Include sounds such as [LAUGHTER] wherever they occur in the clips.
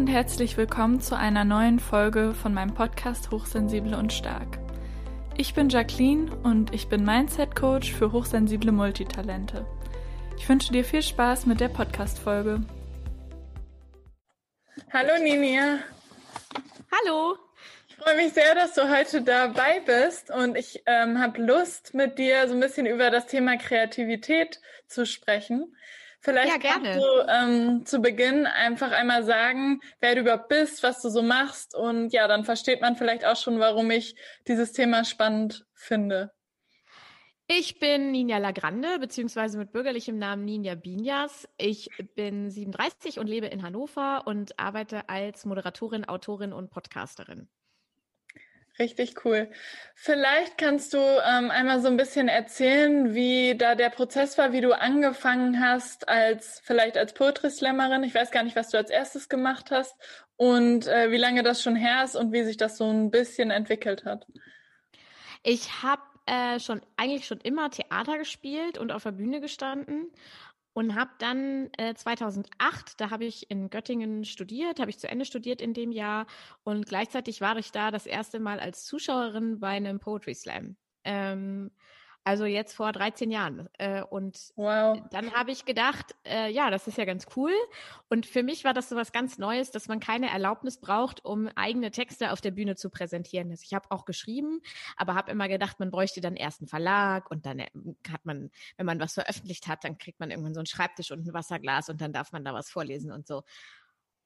und herzlich willkommen zu einer neuen Folge von meinem Podcast Hochsensible und Stark. Ich bin Jacqueline und ich bin Mindset Coach für hochsensible Multitalente. Ich wünsche dir viel Spaß mit der Podcast-Folge. Hallo Ninia. Hallo. Ich freue mich sehr, dass du heute dabei bist und ich ähm, habe Lust, mit dir so ein bisschen über das Thema Kreativität zu sprechen. Vielleicht ja, gerne. kannst du ähm, zu Beginn einfach einmal sagen, wer du überhaupt bist, was du so machst und ja, dann versteht man vielleicht auch schon, warum ich dieses Thema spannend finde. Ich bin Ninja Lagrande, beziehungsweise mit bürgerlichem Namen Ninja Binjas. Ich bin 37 und lebe in Hannover und arbeite als Moderatorin, Autorin und Podcasterin. Richtig cool. Vielleicht kannst du ähm, einmal so ein bisschen erzählen, wie da der Prozess war, wie du angefangen hast als vielleicht als Poetry Slammerin. Ich weiß gar nicht, was du als erstes gemacht hast und äh, wie lange das schon her ist und wie sich das so ein bisschen entwickelt hat. Ich habe äh, schon eigentlich schon immer Theater gespielt und auf der Bühne gestanden und habe dann äh, 2008, da habe ich in Göttingen studiert, habe ich zu Ende studiert in dem Jahr und gleichzeitig war ich da das erste Mal als Zuschauerin bei einem Poetry Slam. Ähm, also jetzt vor 13 Jahren. Äh, und wow. dann habe ich gedacht, äh, ja, das ist ja ganz cool. Und für mich war das so was ganz Neues, dass man keine Erlaubnis braucht, um eigene Texte auf der Bühne zu präsentieren. Also ich habe auch geschrieben, aber habe immer gedacht, man bräuchte dann erst einen Verlag und dann äh, hat man, wenn man was veröffentlicht hat, dann kriegt man irgendwann so einen Schreibtisch und ein Wasserglas und dann darf man da was vorlesen und so.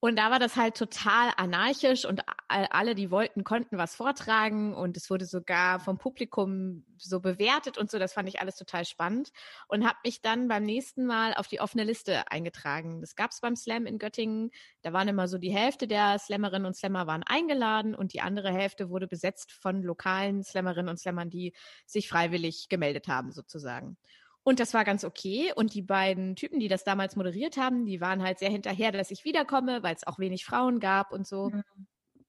Und da war das halt total anarchisch und alle, die wollten, konnten was vortragen und es wurde sogar vom Publikum so bewertet und so. Das fand ich alles total spannend und habe mich dann beim nächsten Mal auf die offene Liste eingetragen. Das gab's beim Slam in Göttingen. Da waren immer so die Hälfte der Slammerinnen und Slammer waren eingeladen und die andere Hälfte wurde besetzt von lokalen Slammerinnen und Slammern, die sich freiwillig gemeldet haben sozusagen. Und das war ganz okay. Und die beiden Typen, die das damals moderiert haben, die waren halt sehr hinterher, dass ich wiederkomme, weil es auch wenig Frauen gab und so. Mhm.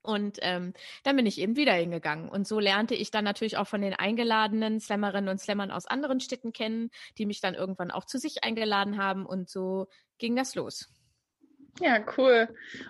Und ähm, dann bin ich eben wieder hingegangen. Und so lernte ich dann natürlich auch von den eingeladenen Slammerinnen und Slammern aus anderen Städten kennen, die mich dann irgendwann auch zu sich eingeladen haben. Und so ging das los. Ja, cool.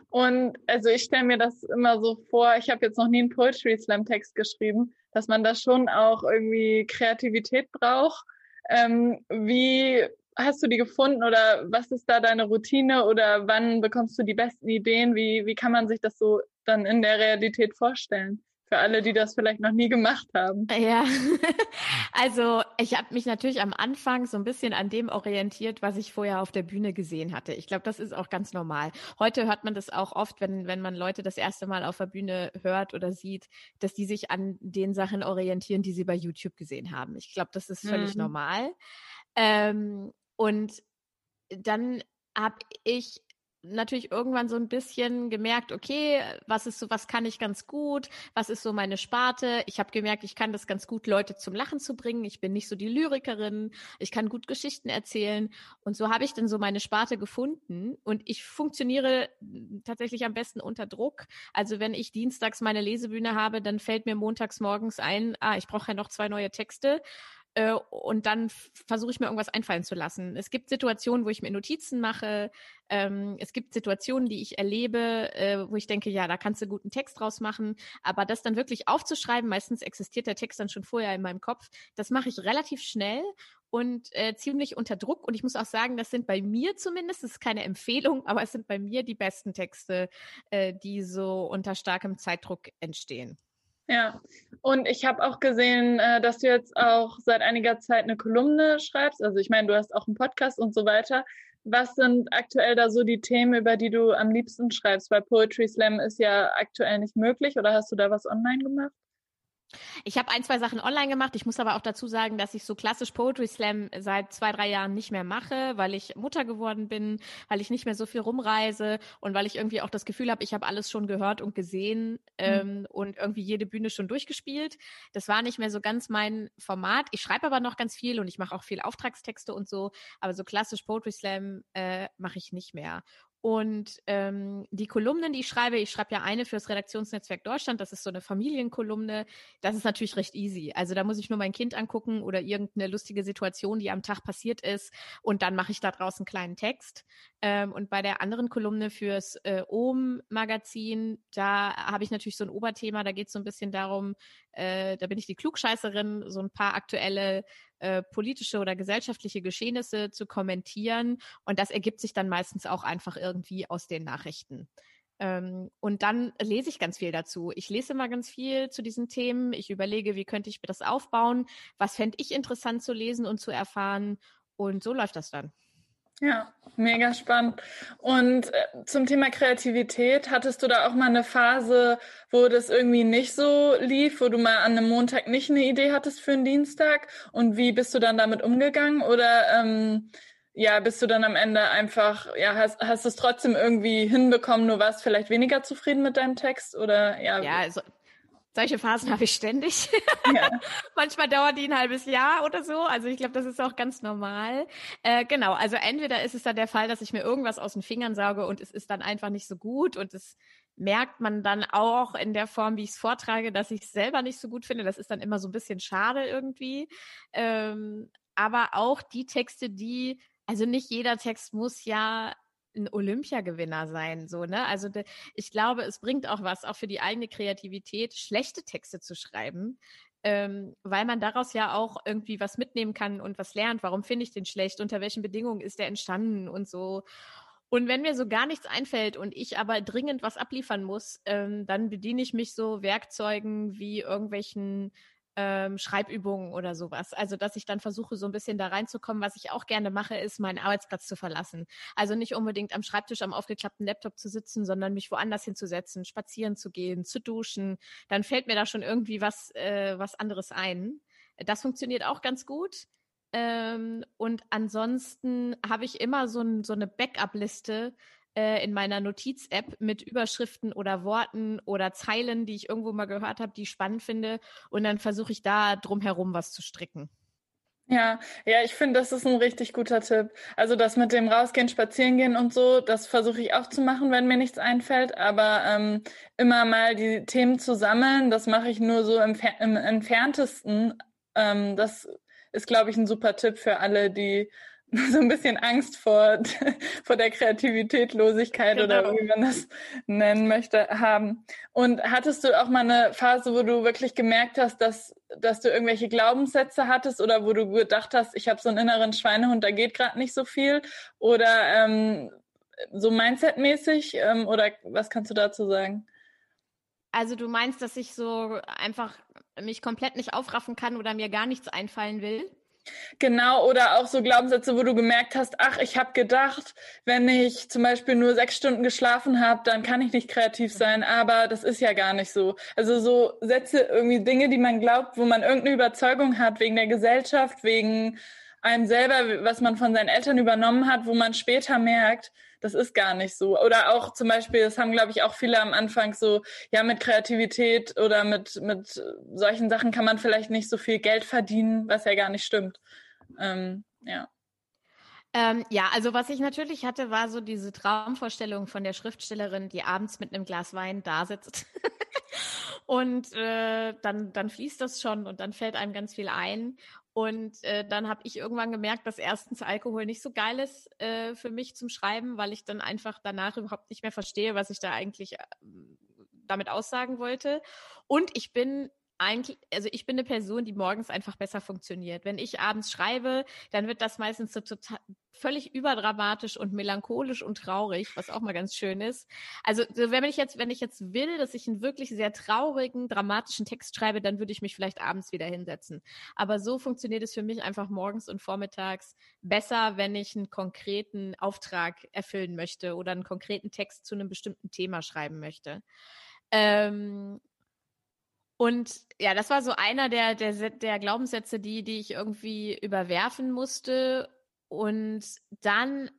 Und also ich stelle mir das immer so vor, ich habe jetzt noch nie einen Poetry Slam Text geschrieben, dass man da schon auch irgendwie Kreativität braucht ähm, wie hast du die gefunden oder was ist da deine Routine oder wann bekommst du die besten Ideen? Wie, wie kann man sich das so dann in der Realität vorstellen? Für alle, die das vielleicht noch nie gemacht haben. Ja, [LAUGHS] also ich habe mich natürlich am Anfang so ein bisschen an dem orientiert, was ich vorher auf der Bühne gesehen hatte. Ich glaube, das ist auch ganz normal. Heute hört man das auch oft, wenn, wenn man Leute das erste Mal auf der Bühne hört oder sieht, dass die sich an den Sachen orientieren, die sie bei YouTube gesehen haben. Ich glaube, das ist völlig mhm. normal. Ähm, und dann habe ich natürlich irgendwann so ein bisschen gemerkt, okay, was ist so, was kann ich ganz gut, was ist so meine Sparte. Ich habe gemerkt, ich kann das ganz gut, Leute zum Lachen zu bringen. Ich bin nicht so die Lyrikerin, ich kann gut Geschichten erzählen. Und so habe ich dann so meine Sparte gefunden. Und ich funktioniere tatsächlich am besten unter Druck. Also wenn ich dienstags meine Lesebühne habe, dann fällt mir montags morgens ein, ah, ich brauche ja noch zwei neue Texte äh, und dann versuche ich mir irgendwas einfallen zu lassen. Es gibt Situationen, wo ich mir Notizen mache. Ähm, es gibt Situationen, die ich erlebe, äh, wo ich denke, ja, da kannst du guten Text draus machen. Aber das dann wirklich aufzuschreiben, meistens existiert der Text dann schon vorher in meinem Kopf, das mache ich relativ schnell und äh, ziemlich unter Druck. Und ich muss auch sagen, das sind bei mir zumindest, das ist keine Empfehlung, aber es sind bei mir die besten Texte, äh, die so unter starkem Zeitdruck entstehen. Ja, und ich habe auch gesehen, äh, dass du jetzt auch seit einiger Zeit eine Kolumne schreibst. Also ich meine, du hast auch einen Podcast und so weiter. Was sind aktuell da so die Themen, über die du am liebsten schreibst? Weil Poetry Slam ist ja aktuell nicht möglich oder hast du da was online gemacht? Ich habe ein, zwei Sachen online gemacht. Ich muss aber auch dazu sagen, dass ich so klassisch Poetry Slam seit zwei, drei Jahren nicht mehr mache, weil ich Mutter geworden bin, weil ich nicht mehr so viel rumreise und weil ich irgendwie auch das Gefühl habe, ich habe alles schon gehört und gesehen mhm. ähm, und irgendwie jede Bühne schon durchgespielt. Das war nicht mehr so ganz mein Format. Ich schreibe aber noch ganz viel und ich mache auch viel Auftragstexte und so, aber so klassisch Poetry Slam äh, mache ich nicht mehr. Und ähm, die Kolumnen, die ich schreibe, ich schreibe ja eine fürs Redaktionsnetzwerk Deutschland, das ist so eine Familienkolumne. Das ist natürlich recht easy. Also da muss ich nur mein Kind angucken oder irgendeine lustige Situation, die am Tag passiert ist. Und dann mache ich da draußen einen kleinen Text. Ähm, und bei der anderen Kolumne fürs äh, OM-Magazin, da habe ich natürlich so ein Oberthema, da geht es so ein bisschen darum, äh, da bin ich die Klugscheißerin, so ein paar aktuelle äh, politische oder gesellschaftliche Geschehnisse zu kommentieren. Und das ergibt sich dann meistens auch einfach irgendwie aus den Nachrichten. Ähm, und dann lese ich ganz viel dazu. Ich lese immer ganz viel zu diesen Themen. Ich überlege, wie könnte ich mir das aufbauen? Was fände ich interessant zu lesen und zu erfahren? Und so läuft das dann. Ja, mega spannend. Und äh, zum Thema Kreativität, hattest du da auch mal eine Phase, wo das irgendwie nicht so lief, wo du mal an einem Montag nicht eine Idee hattest für einen Dienstag? Und wie bist du dann damit umgegangen? Oder ähm, ja, bist du dann am Ende einfach, ja, hast, hast du es trotzdem irgendwie hinbekommen, nur warst vielleicht weniger zufrieden mit deinem Text? Oder ja. Ja, also solche Phasen habe ich ständig. Ja. [LAUGHS] Manchmal dauert die ein halbes Jahr oder so. Also ich glaube, das ist auch ganz normal. Äh, genau, also entweder ist es dann der Fall, dass ich mir irgendwas aus den Fingern sauge und es ist dann einfach nicht so gut und es merkt man dann auch in der Form, wie ich es vortrage, dass ich es selber nicht so gut finde. Das ist dann immer so ein bisschen schade irgendwie. Ähm, aber auch die Texte, die, also nicht jeder Text muss ja ein Olympiagewinner sein, so, ne? Also ich glaube, es bringt auch was, auch für die eigene Kreativität, schlechte Texte zu schreiben, ähm, weil man daraus ja auch irgendwie was mitnehmen kann und was lernt. Warum finde ich den schlecht? Unter welchen Bedingungen ist der entstanden und so. Und wenn mir so gar nichts einfällt und ich aber dringend was abliefern muss, ähm, dann bediene ich mich so Werkzeugen wie irgendwelchen ähm, Schreibübungen oder sowas. Also, dass ich dann versuche, so ein bisschen da reinzukommen. Was ich auch gerne mache, ist, meinen Arbeitsplatz zu verlassen. Also nicht unbedingt am Schreibtisch am aufgeklappten Laptop zu sitzen, sondern mich woanders hinzusetzen, spazieren zu gehen, zu duschen. Dann fällt mir da schon irgendwie was, äh, was anderes ein. Das funktioniert auch ganz gut. Ähm, und ansonsten habe ich immer so, ein, so eine Backup-Liste äh, in meiner Notiz-App mit Überschriften oder Worten oder Zeilen, die ich irgendwo mal gehört habe, die ich spannend finde. Und dann versuche ich da drumherum was zu stricken. Ja, ja, ich finde, das ist ein richtig guter Tipp. Also das mit dem Rausgehen, Spazierengehen und so, das versuche ich auch zu machen, wenn mir nichts einfällt. Aber ähm, immer mal die Themen zu sammeln, das mache ich nur so im, im entferntesten. Ähm, das ist, glaube ich, ein super Tipp für alle, die [LAUGHS] so ein bisschen Angst vor, [LAUGHS] vor der Kreativitätlosigkeit genau. oder wie man das nennen möchte, haben. Und hattest du auch mal eine Phase, wo du wirklich gemerkt hast, dass, dass du irgendwelche Glaubenssätze hattest oder wo du gedacht hast, ich habe so einen inneren Schweinehund, da geht gerade nicht so viel? Oder ähm, so Mindset-mäßig? Ähm, oder was kannst du dazu sagen? Also du meinst, dass ich so einfach mich komplett nicht aufraffen kann oder mir gar nichts einfallen will? Genau, oder auch so Glaubenssätze, wo du gemerkt hast, ach, ich habe gedacht, wenn ich zum Beispiel nur sechs Stunden geschlafen habe, dann kann ich nicht kreativ sein, aber das ist ja gar nicht so. Also so Sätze, irgendwie Dinge, die man glaubt, wo man irgendeine Überzeugung hat, wegen der Gesellschaft, wegen einem selber, was man von seinen Eltern übernommen hat, wo man später merkt, das ist gar nicht so. Oder auch zum Beispiel, das haben, glaube ich, auch viele am Anfang so, ja, mit Kreativität oder mit, mit solchen Sachen kann man vielleicht nicht so viel Geld verdienen, was ja gar nicht stimmt. Ähm, ja. Ähm, ja, also was ich natürlich hatte, war so diese Traumvorstellung von der Schriftstellerin, die abends mit einem Glas Wein da sitzt. [LAUGHS] und äh, dann, dann fließt das schon und dann fällt einem ganz viel ein. Und äh, dann habe ich irgendwann gemerkt, dass erstens Alkohol nicht so geil ist äh, für mich zum Schreiben, weil ich dann einfach danach überhaupt nicht mehr verstehe, was ich da eigentlich äh, damit aussagen wollte. Und ich bin eigentlich, also ich bin eine Person, die morgens einfach besser funktioniert. Wenn ich abends schreibe, dann wird das meistens so total völlig überdramatisch und melancholisch und traurig, was auch mal ganz schön ist. Also wenn ich jetzt, wenn ich jetzt will, dass ich einen wirklich sehr traurigen, dramatischen Text schreibe, dann würde ich mich vielleicht abends wieder hinsetzen. Aber so funktioniert es für mich einfach morgens und vormittags besser, wenn ich einen konkreten Auftrag erfüllen möchte oder einen konkreten Text zu einem bestimmten Thema schreiben möchte. Ähm, und ja, das war so einer der, der, der Glaubenssätze, die, die ich irgendwie überwerfen musste. Und dann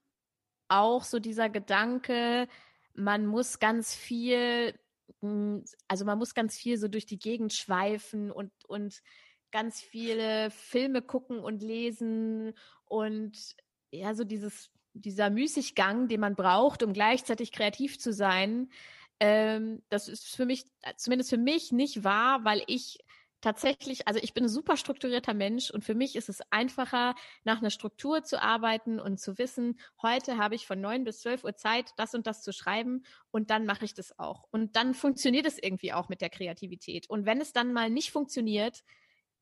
auch so dieser Gedanke, man muss ganz viel, hm, also man muss ganz viel so durch die Gegend schweifen und, und ganz viele Filme gucken und lesen und ja, so dieses dieser Müßiggang, den man braucht, um gleichzeitig kreativ zu sein, ähm, das ist für mich, zumindest für mich, nicht wahr, weil ich tatsächlich, also ich bin ein super strukturierter Mensch und für mich ist es einfacher, nach einer Struktur zu arbeiten und zu wissen, heute habe ich von neun bis zwölf Uhr Zeit, das und das zu schreiben und dann mache ich das auch. Und dann funktioniert es irgendwie auch mit der Kreativität. Und wenn es dann mal nicht funktioniert,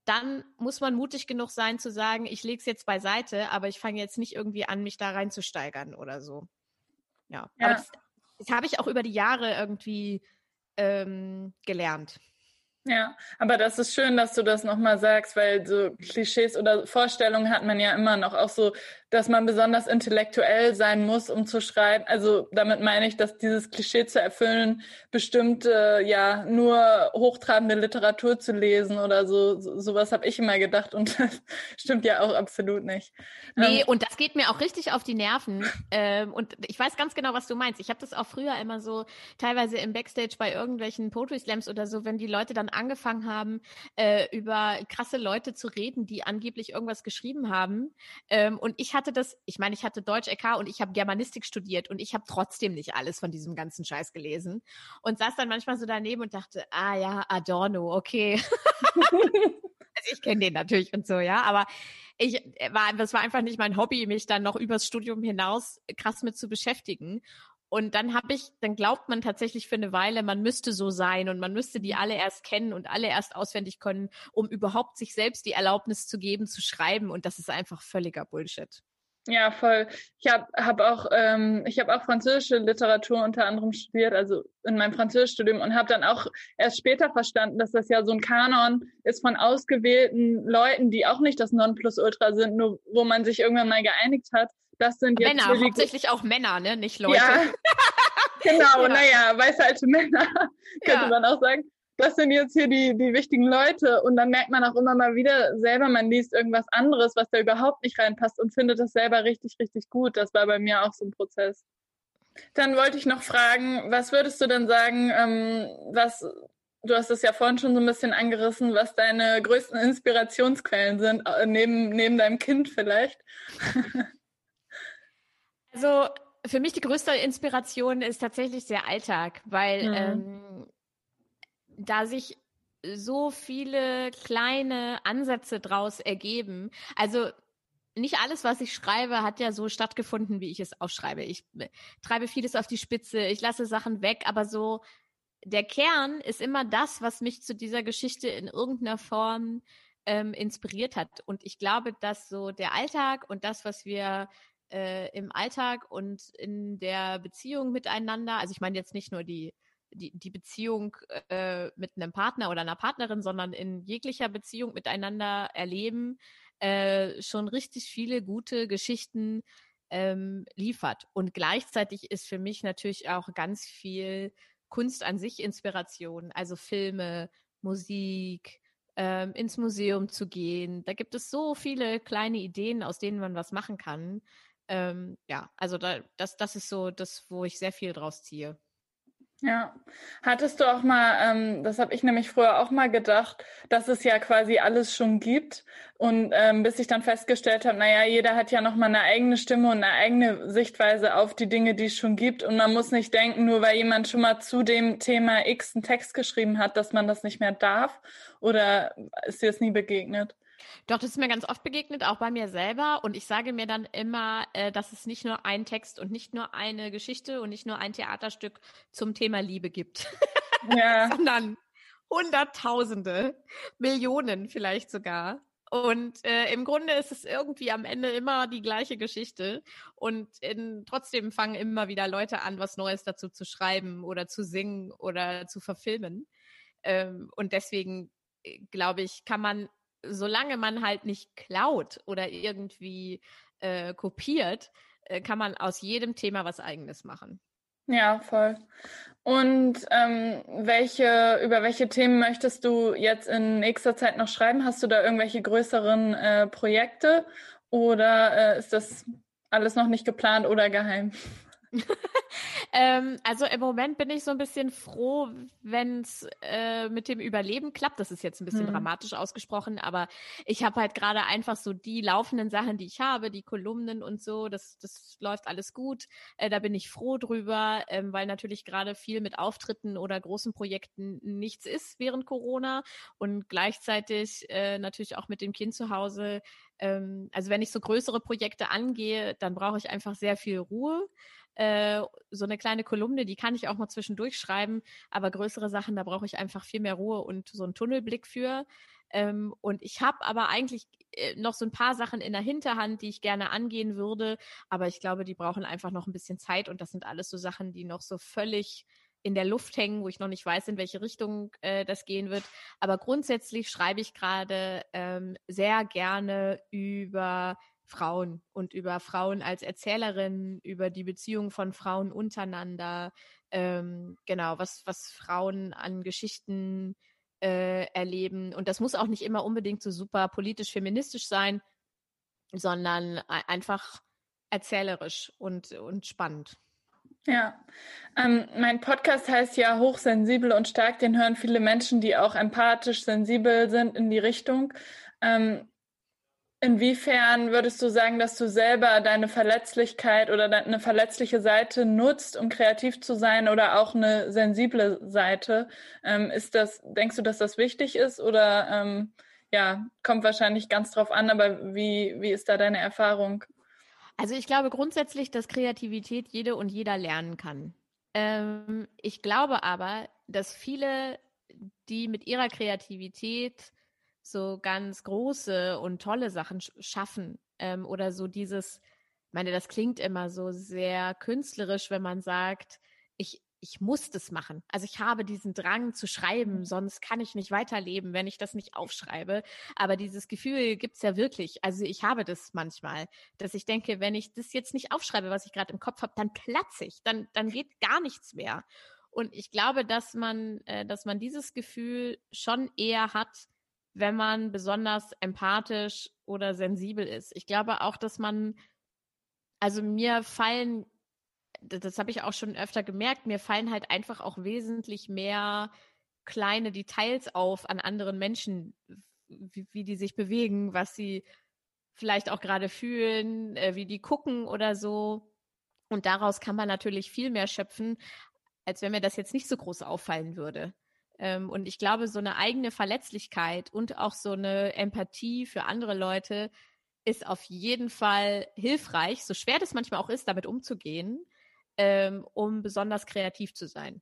dann muss man mutig genug sein zu sagen, ich lege es jetzt beiseite, aber ich fange jetzt nicht irgendwie an, mich da reinzusteigern oder so. Ja, ja. aber das, das habe ich auch über die Jahre irgendwie ähm, gelernt. Ja, aber das ist schön, dass du das nochmal sagst, weil so Klischees oder Vorstellungen hat man ja immer noch auch so, dass man besonders intellektuell sein muss, um zu schreiben. Also damit meine ich, dass dieses Klischee zu erfüllen, bestimmte, ja, nur hochtrabende Literatur zu lesen oder so, so sowas habe ich immer gedacht und [LAUGHS] das stimmt ja auch absolut nicht. Nee, ähm, und das geht mir auch richtig auf die Nerven. ähm, und ich weiß ganz genau, was du meinst. Ich habe das auch früher immer so teilweise im Backstage bei irgendwelchen Poetry Slams oder so, wenn die Leute dann angefangen haben, äh, über krasse Leute zu reden, die angeblich irgendwas geschrieben haben. Ähm, und ich hatte das, ich meine, ich hatte Deutsch EK und ich habe Germanistik studiert und ich habe trotzdem nicht alles von diesem ganzen Scheiß gelesen. Und saß dann manchmal so daneben und dachte, ah ja, Adorno, okay. [LAUGHS] also ich kenne den natürlich und so, ja, aber ich äh, war, das war einfach nicht mein Hobby, mich dann noch übers Studium hinaus krass mit zu beschäftigen. Und dann habe ich, dann glaubt man tatsächlich für eine Weile, man müsste so sein und man müsste die alle erst kennen und alle erst auswendig können, um überhaupt sich selbst die Erlaubnis zu geben, zu schreiben. Und das ist einfach völliger Bullshit. Ja, voll. Ich habe hab auch, ähm, ich habe auch französische Literatur unter anderem studiert, also in meinem Französischstudium und habe dann auch erst später verstanden, dass das ja so ein Kanon ist von ausgewählten Leuten, die auch nicht das Nonplusultra sind, nur wo man sich irgendwann mal geeinigt hat, das sind jetzt Männer, hauptsächlich auch Männer, ne? Nicht Leute. Ja, [LAUGHS] genau, ja. naja, weiße alte Männer, [LAUGHS] könnte ja. man auch sagen. Das sind jetzt hier die, die wichtigen Leute. Und dann merkt man auch immer mal wieder selber, man liest irgendwas anderes, was da überhaupt nicht reinpasst und findet das selber richtig, richtig gut. Das war bei mir auch so ein Prozess. Dann wollte ich noch fragen, was würdest du denn sagen, ähm, was du hast es ja vorhin schon so ein bisschen angerissen, was deine größten Inspirationsquellen sind, äh, neben, neben deinem Kind vielleicht. [LAUGHS] Also für mich die größte Inspiration ist tatsächlich der Alltag, weil mhm. ähm, da sich so viele kleine Ansätze draus ergeben. Also nicht alles, was ich schreibe, hat ja so stattgefunden, wie ich es aufschreibe. Ich äh, treibe vieles auf die Spitze, ich lasse Sachen weg, aber so der Kern ist immer das, was mich zu dieser Geschichte in irgendeiner Form ähm, inspiriert hat. Und ich glaube, dass so der Alltag und das, was wir äh, im Alltag und in der Beziehung miteinander, also ich meine jetzt nicht nur die, die, die Beziehung äh, mit einem Partner oder einer Partnerin, sondern in jeglicher Beziehung miteinander erleben, äh, schon richtig viele gute Geschichten ähm, liefert. Und gleichzeitig ist für mich natürlich auch ganz viel Kunst an sich Inspiration, also Filme, Musik, ähm, ins Museum zu gehen. Da gibt es so viele kleine Ideen, aus denen man was machen kann. Ähm, ja, also da, das, das ist so das, wo ich sehr viel draus ziehe. Ja, hattest du auch mal, ähm, das habe ich nämlich früher auch mal gedacht, dass es ja quasi alles schon gibt. Und ähm, bis ich dann festgestellt habe, naja, jeder hat ja noch mal eine eigene Stimme und eine eigene Sichtweise auf die Dinge, die es schon gibt. Und man muss nicht denken, nur weil jemand schon mal zu dem Thema X einen Text geschrieben hat, dass man das nicht mehr darf oder ist dir das nie begegnet? Doch, das ist mir ganz oft begegnet, auch bei mir selber. Und ich sage mir dann immer, äh, dass es nicht nur einen Text und nicht nur eine Geschichte und nicht nur ein Theaterstück zum Thema Liebe gibt, ja. [LAUGHS] sondern Hunderttausende, Millionen vielleicht sogar. Und äh, im Grunde ist es irgendwie am Ende immer die gleiche Geschichte. Und in, trotzdem fangen immer wieder Leute an, was Neues dazu zu schreiben oder zu singen oder zu verfilmen. Ähm, und deswegen, äh, glaube ich, kann man solange man halt nicht klaut oder irgendwie äh, kopiert, äh, kann man aus jedem Thema was eigenes machen. Ja, voll. Und ähm, welche, über welche Themen möchtest du jetzt in nächster Zeit noch schreiben? Hast du da irgendwelche größeren äh, Projekte oder äh, ist das alles noch nicht geplant oder geheim? [LAUGHS] ähm, also im Moment bin ich so ein bisschen froh, wenn es äh, mit dem Überleben klappt. Das ist jetzt ein bisschen hm. dramatisch ausgesprochen, aber ich habe halt gerade einfach so die laufenden Sachen, die ich habe, die Kolumnen und so, das, das läuft alles gut. Äh, da bin ich froh drüber, ähm, weil natürlich gerade viel mit Auftritten oder großen Projekten nichts ist während Corona und gleichzeitig äh, natürlich auch mit dem Kind zu Hause ähm, also wenn ich so größere Projekte angehe, dann brauche ich einfach sehr viel Ruhe. Äh, so eine kleine Kolumne, die kann ich auch mal zwischendurch schreiben, aber größere Sachen, da brauche ich einfach viel mehr Ruhe und so einen Tunnelblick für. Ähm, und ich habe aber eigentlich äh, noch so ein paar Sachen in der Hinterhand, die ich gerne angehen würde, aber ich glaube, die brauchen einfach noch ein bisschen Zeit und das sind alles so Sachen, die noch so völlig in der Luft hängen, wo ich noch nicht weiß, in welche Richtung äh, das gehen wird. Aber grundsätzlich schreibe ich gerade ähm, sehr gerne über Frauen und über Frauen als Erzählerin, über die Beziehung von Frauen untereinander, ähm, genau, was, was Frauen an Geschichten äh, erleben. Und das muss auch nicht immer unbedingt so super politisch feministisch sein, sondern einfach erzählerisch und, und spannend. Ja, ähm, mein Podcast heißt ja Hochsensibel und stark. Den hören viele Menschen, die auch empathisch sensibel sind in die Richtung. Ähm, inwiefern würdest du sagen, dass du selber deine Verletzlichkeit oder eine verletzliche Seite nutzt, um kreativ zu sein oder auch eine sensible Seite? Ähm, ist das, denkst du, dass das wichtig ist oder ähm, ja, kommt wahrscheinlich ganz drauf an, aber wie, wie ist da deine Erfahrung? Also ich glaube grundsätzlich, dass Kreativität jede und jeder lernen kann. Ähm, ich glaube aber, dass viele, die mit ihrer Kreativität so ganz große und tolle Sachen schaffen ähm, oder so dieses, ich meine, das klingt immer so sehr künstlerisch, wenn man sagt, ich, ich muss das machen. Also ich habe diesen Drang zu schreiben, mhm. sonst kann ich nicht weiterleben, wenn ich das nicht aufschreibe. Aber dieses Gefühl gibt's ja wirklich. Also ich habe das manchmal, dass ich denke, wenn ich das jetzt nicht aufschreibe, was ich gerade im Kopf habe, dann platze ich, dann, dann geht gar nichts mehr. Und ich glaube, dass man, äh, dass man dieses Gefühl schon eher hat, wenn man besonders empathisch oder sensibel ist. Ich glaube auch, dass man, also mir fallen das habe ich auch schon öfter gemerkt, mir fallen halt einfach auch wesentlich mehr kleine Details auf an anderen Menschen, wie, wie die sich bewegen, was sie vielleicht auch gerade fühlen, äh, wie die gucken oder so. Und daraus kann man natürlich viel mehr schöpfen, als wenn mir das jetzt nicht so groß auffallen würde. Ähm, und ich glaube, so eine eigene Verletzlichkeit und auch so eine Empathie für andere Leute ist auf jeden Fall hilfreich, so schwer das manchmal auch ist, damit umzugehen ähm, um besonders kreativ zu sein.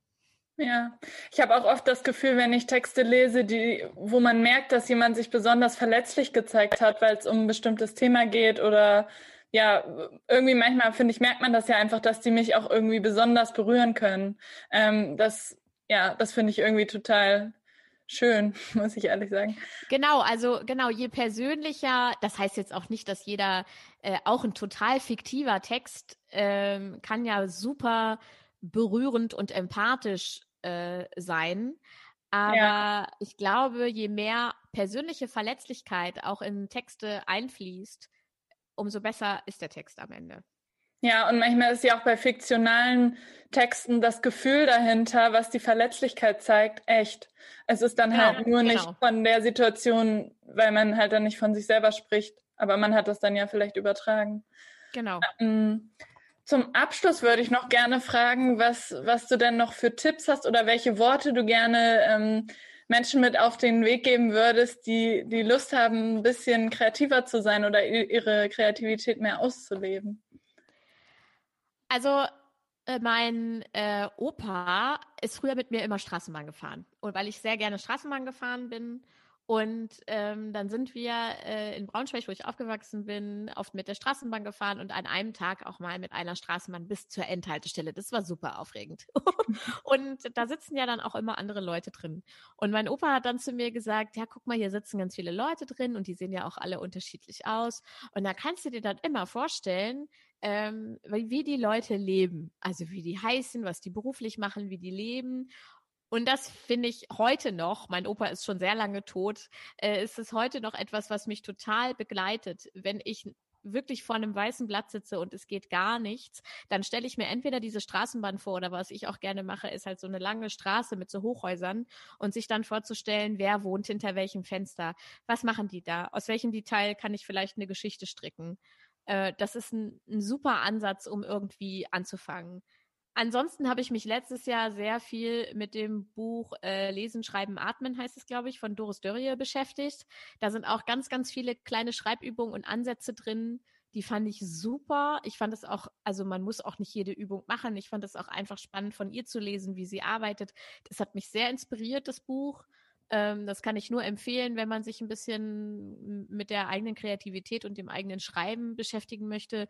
Ja, ich habe auch oft das Gefühl, wenn ich Texte lese, die, wo man merkt, dass jemand sich besonders verletzlich gezeigt hat, weil es um ein bestimmtes Thema geht oder ja, irgendwie manchmal finde ich, merkt man das ja einfach, dass die mich auch irgendwie besonders berühren können. Ähm, das, ja, das finde ich irgendwie total schön, [LAUGHS] muss ich ehrlich sagen. Genau, also genau, je persönlicher, das heißt jetzt auch nicht, dass jeder, äh, auch ein total fiktiver Text ähm, kann ja super berührend und empathisch äh, sein. Aber ja. ich glaube, je mehr persönliche Verletzlichkeit auch in Texte einfließt, umso besser ist der Text am Ende. Ja, und manchmal ist ja auch bei fiktionalen Texten das Gefühl dahinter, was die Verletzlichkeit zeigt, echt. Es ist dann genau, halt nur genau. nicht von der Situation, weil man halt dann nicht von sich selber spricht, aber man hat das dann ja vielleicht übertragen. Genau. Ähm, zum Abschluss würde ich noch gerne fragen, was, was du denn noch für Tipps hast oder welche Worte du gerne ähm, Menschen mit auf den Weg geben würdest, die, die Lust haben, ein bisschen kreativer zu sein oder ihre Kreativität mehr auszuleben. Also äh, mein äh, Opa ist früher mit mir immer Straßenbahn gefahren. Und weil ich sehr gerne Straßenbahn gefahren bin und ähm, dann sind wir äh, in Braunschweig, wo ich aufgewachsen bin, oft mit der Straßenbahn gefahren und an einem Tag auch mal mit einer Straßenbahn bis zur Endhaltestelle. Das war super aufregend. [LAUGHS] und da sitzen ja dann auch immer andere Leute drin. Und mein Opa hat dann zu mir gesagt, ja, guck mal, hier sitzen ganz viele Leute drin und die sehen ja auch alle unterschiedlich aus. Und da kannst du dir dann immer vorstellen, ähm, wie die Leute leben. Also wie die heißen, was die beruflich machen, wie die leben. Und das finde ich heute noch, mein Opa ist schon sehr lange tot, äh, ist es heute noch etwas, was mich total begleitet, wenn ich wirklich vor einem weißen Blatt sitze und es geht gar nichts, dann stelle ich mir entweder diese Straßenbahn vor oder was ich auch gerne mache, ist halt so eine lange Straße mit so Hochhäusern und sich dann vorzustellen, wer wohnt hinter welchem Fenster, was machen die da, aus welchem Detail kann ich vielleicht eine Geschichte stricken. Äh, das ist ein, ein super Ansatz, um irgendwie anzufangen. Ansonsten habe ich mich letztes Jahr sehr viel mit dem Buch äh, Lesen, Schreiben, Atmen heißt es, glaube ich, von Doris Dörrie beschäftigt. Da sind auch ganz, ganz viele kleine Schreibübungen und Ansätze drin. Die fand ich super. Ich fand es auch, also man muss auch nicht jede Übung machen. Ich fand es auch einfach spannend von ihr zu lesen, wie sie arbeitet. Das hat mich sehr inspiriert, das Buch. Ähm, das kann ich nur empfehlen, wenn man sich ein bisschen mit der eigenen Kreativität und dem eigenen Schreiben beschäftigen möchte.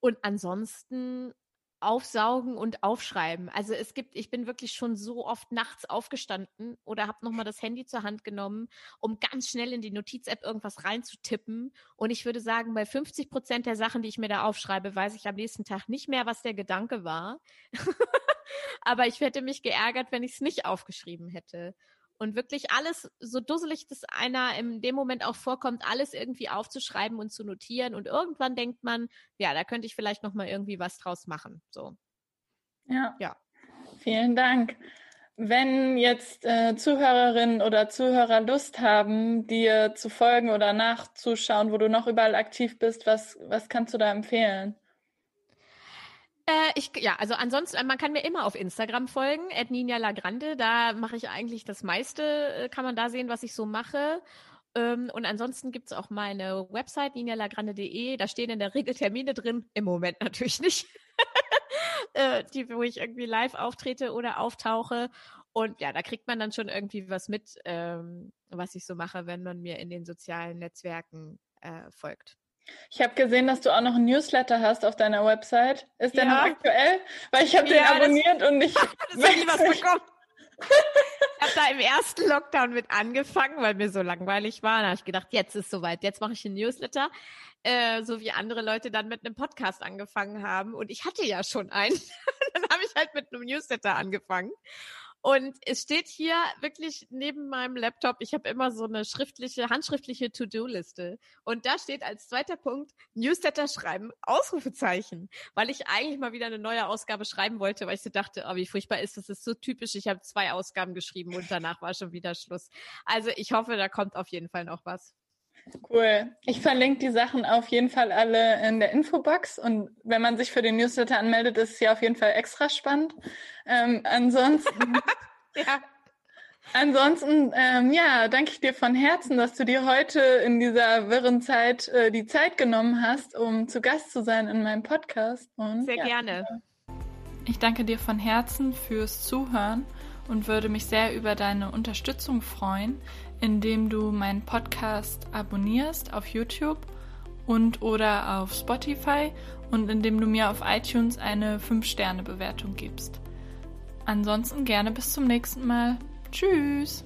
Und ansonsten aufsaugen und aufschreiben. Also es gibt, ich bin wirklich schon so oft nachts aufgestanden oder habe nochmal das Handy zur Hand genommen, um ganz schnell in die Notiz-App irgendwas reinzutippen. Und ich würde sagen, bei 50 Prozent der Sachen, die ich mir da aufschreibe, weiß ich am nächsten Tag nicht mehr, was der Gedanke war. [LAUGHS] Aber ich hätte mich geärgert, wenn ich es nicht aufgeschrieben hätte und wirklich alles, so dusselig das einer in dem Moment auch vorkommt, alles irgendwie aufzuschreiben und zu notieren. Und irgendwann denkt man, ja, da könnte ich vielleicht noch mal irgendwie was draus machen. So. Ja. Ja. Vielen Dank. Wenn jetzt äh, Zuhörerinnen oder Zuhörer Lust haben, dir zu folgen oder nachzuschauen, wo du noch überall aktiv bist, was, was kannst du da empfehlen? Äh, ich, ja, also ansonsten, äh, man kann mir immer auf Instagram folgen, Nina Lagrande. Da mache ich eigentlich das meiste, äh, kann man da sehen, was ich so mache. Ähm, und ansonsten gibt's auch meine Website, ninjalagrande.de. Da stehen in der Regel Termine drin. Im Moment natürlich nicht. [LAUGHS] die, wo ich irgendwie live auftrete oder auftauche. Und ja, da kriegt man dann schon irgendwie was mit, ähm, was ich so mache, wenn man mir in den sozialen Netzwerken folgt. Ich habe gesehen, dass du auch noch ein Newsletter hast auf deiner Website. Ist der ja. noch aktuell? Weil ich habe ja, den abonniert und ich [LAUGHS] das nie was bekommen. [LAUGHS] ich habe da im ersten Lockdown mit angefangen, weil mir so langweilig war. Da habe ich gedacht, jetzt ist soweit, jetzt mache ich ein Newsletter, äh, so wie andere Leute dann mit einem Podcast angefangen haben. Und ich hatte ja schon einen. [LAUGHS] dann habe ich halt mit einem Newsletter angefangen. Und es steht hier wirklich neben meinem Laptop, ich habe immer so eine schriftliche, handschriftliche To-Do-Liste. Und da steht als zweiter Punkt Newsletter schreiben, Ausrufezeichen. Weil ich eigentlich mal wieder eine neue Ausgabe schreiben wollte, weil ich so dachte, oh, wie furchtbar ist das, das ist so typisch. Ich habe zwei Ausgaben geschrieben und danach war schon wieder Schluss. Also ich hoffe, da kommt auf jeden Fall noch was. Cool. Ich verlinke die Sachen auf jeden Fall alle in der Infobox und wenn man sich für den Newsletter anmeldet, ist es ja auf jeden Fall extra spannend. Ähm, ansonsten, [LAUGHS] ja. ansonsten, ähm, ja, danke ich dir von Herzen, dass du dir heute in dieser wirren Zeit äh, die Zeit genommen hast, um zu Gast zu sein in meinem Podcast. Und, Sehr ja, gerne. Ich danke dir von Herzen fürs Zuhören und würde mich sehr über deine Unterstützung freuen, indem du meinen Podcast abonnierst auf YouTube und oder auf Spotify und indem du mir auf iTunes eine 5-Sterne-Bewertung gibst. Ansonsten gerne bis zum nächsten Mal. Tschüss!